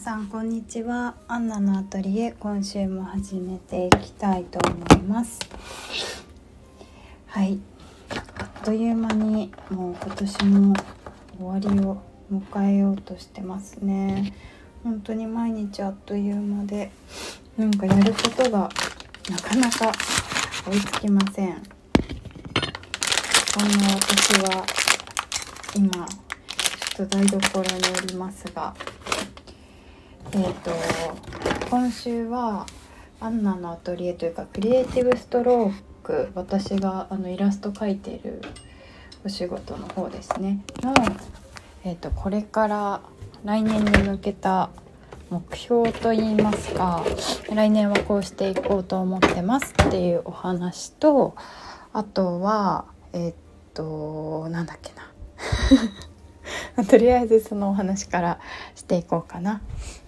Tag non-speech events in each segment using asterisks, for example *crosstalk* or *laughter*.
さんこんにちは。アンナのアトリエ今週も始めていきたいと思います。はい。あっという間にもう今年も終わりを迎えようとしてますね。本当に毎日あっという間でなんかやることがなかなか追いつきません。そんな私は今ちょっと台所におりますがえーと、今週はアンナのアトリエというかクリエイティブストローク私があのイラスト描いているお仕事の方ですねの、えーと、これから来年に向けた目標といいますか来年はこうしていこうと思ってますっていうお話とあとはえっ、となんだっけな *laughs* とりあえずそのお話からしていこうかな。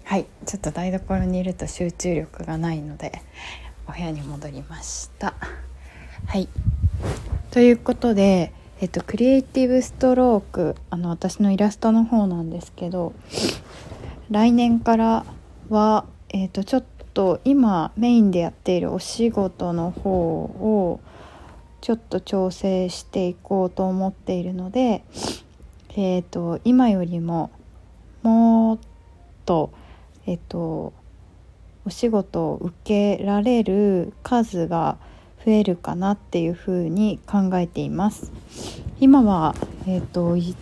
はいちょっと台所にいると集中力がないのでお部屋に戻りました。はい。ということでえっとクリエイティブストロークあの私のイラストの方なんですけど来年からはえっとちょっと今メインでやっているお仕事の方をちょっと調整していこうと思っているのでえっと今よりももっとえっとお仕事を受けられる数が増えるかなっていうふうに考えています。今は、えっと、1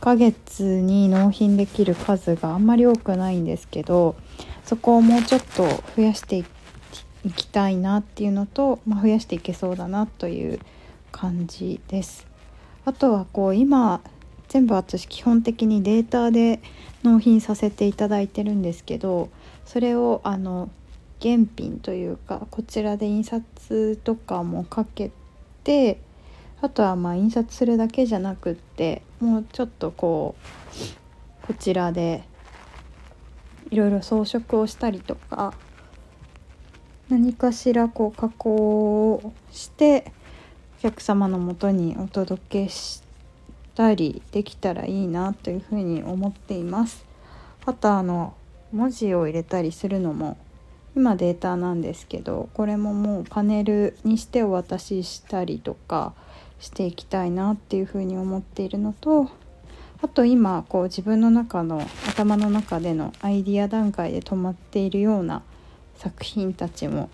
ヶ月に納品できる数があんまり多くないんですけどそこをもうちょっと増やしていきたいなっていうのと、まあ、増やしていけそうだなという感じです。あとはこう今全部私基本的にデータで納品させていただいてるんですけどそれをあの原品というかこちらで印刷とかもかけてあとはまあ印刷するだけじゃなくってもうちょっとこうこちらでいろいろ装飾をしたりとか何かしらこう加工をしてお客様のもとにお届けしてたりできたらいいなというふうに思っています。あとあの文字を入れたりするのも今データなんですけどこれももうパネルにしてお渡ししたりとかしていきたいなっていうふうに思っているのとあと今こう自分の中の頭の中でのアイディア段階で止まっているような作品たちも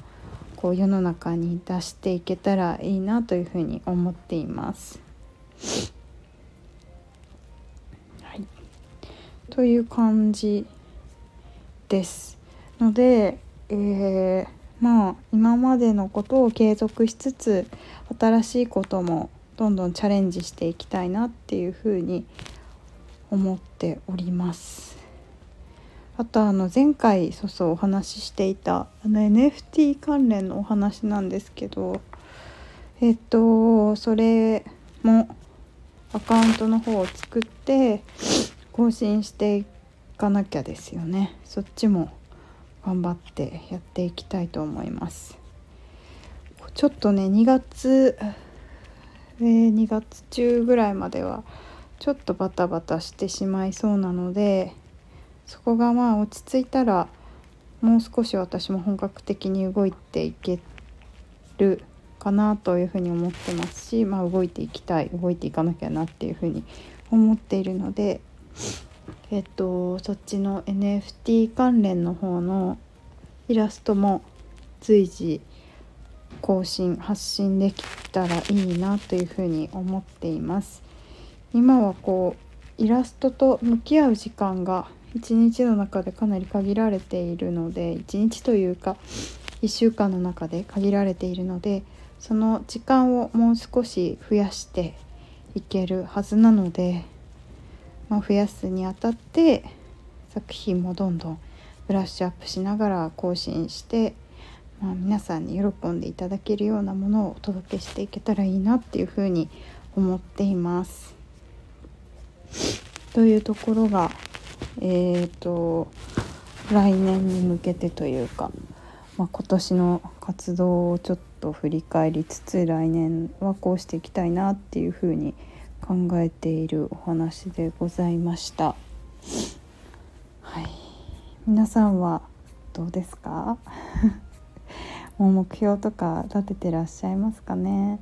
こう世の中に出していけたらいいなというふうに思っています。という感じですので、えー、まあ今までのことを継続しつつ新しいこともどんどんチャレンジしていきたいなっていうふうに思っております。あとあの前回そうそうお話ししていたあの NFT 関連のお話なんですけどえっとそれもアカウントの方を作って更新していかなきゃですよね。そっちも頑張ってやっていきたいと思います。ちょっとね2月、えー、2月中ぐらいまではちょっとバタバタしてしまいそうなのでそこがまあ落ち着いたらもう少し私も本格的に動いていけるかなというふうに思ってますし、まあ、動いていきたい動いていかなきゃなっていうふうに思っているのでえっとそっちの NFT 関連の方のイラストも随時更新発信できたらいいなというふうに思っています。今はこうイラストと向き合う時間が一日の中でかなり限られているので一日というか1週間の中で限られているのでその時間をもう少し増やしていけるはずなのでまあ、増やすにあたって作品もどんどんブラッシュアップしながら更新して、まあ、皆さんに喜んでいただけるようなものをお届けしていけたらいいなっていうふうに思っています。というところがえーと来年に向けてというか、まあ、今年の活動をちょっと振り返りつつ来年はこうしていきたいなっていうふうに思います考えているお話でございました。はい。皆さんはどうですか？*laughs* もう目標とか立ててらっしゃいますかね？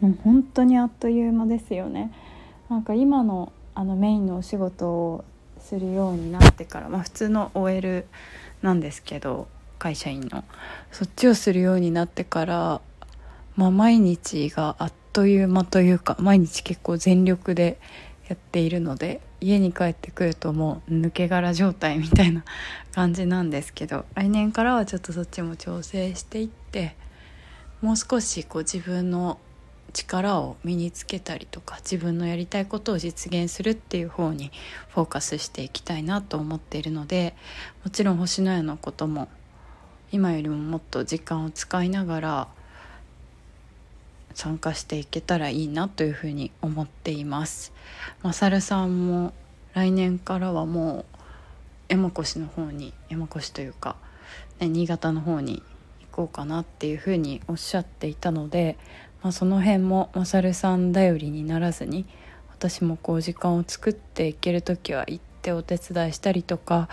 もう本当にあっという間ですよね。なんか今のあのメインのお仕事をするようになってから、まあ、普通の OL なんですけど会社員の。そっちをするようになってから、まあ、毎日があっという間というか毎日結構全力でやっているので家に帰ってくるともう抜け殻状態みたいな感じなんですけど来年からはちょっとそっちも調整していってもう少しこう自分の力を身につけたりとか自分のやりたいことを実現するっていう方にフォーカスしていきたいなと思っているのでもちろん星のやのことも今よりももっと時間を使いながら参加していけたらいいなというふうに思っています。まさるさんも来年からはもう山越の方に山越というか、ね、新潟の方に行こうかなっていうふうにおっしゃっていたのでまあ、その辺もまさるさん頼りにならずに私もこう時間を作っていける時は行ってお手伝いしたりとか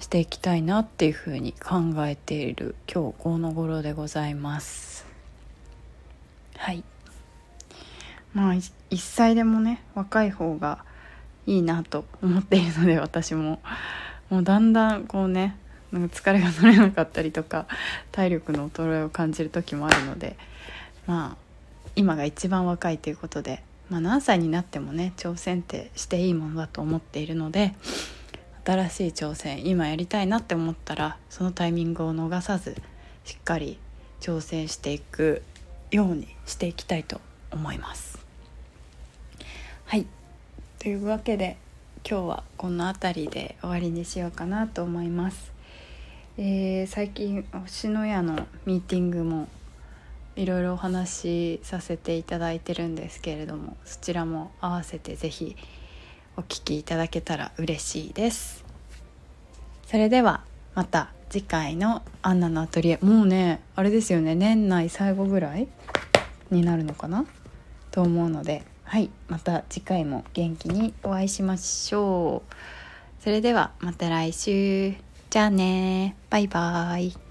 していきたいなっていうふうに考えている今日この頃でございますはい。まあ一歳でもね若い方がいいなと思っているので *laughs* 私も。もうだんだんこうねなんか疲れが取れなかったりとか体力の衰えを感じる時もあるのでまあ今が一番若いということで、まあ、何歳になってもね挑戦ってしていいものだと思っているので新しい挑戦今やりたいなって思ったらそのタイミングを逃さずしっかり挑戦していくようにしていきたいと思います。はいというわけで今日はこの辺りで終わりにしようかなと思います。えー、最近星のやのミーティングもいろいろお話しさせていただいてるんですけれどもそちらも合わせて是非お聴きいただけたら嬉しいですそれではまた次回の「アンナのアトリエ」もうねあれですよね年内最後ぐらいになるのかな？と思うのではいまた次回も元気にお会いしましょう。それではまた来週。じゃあねバイバーイ。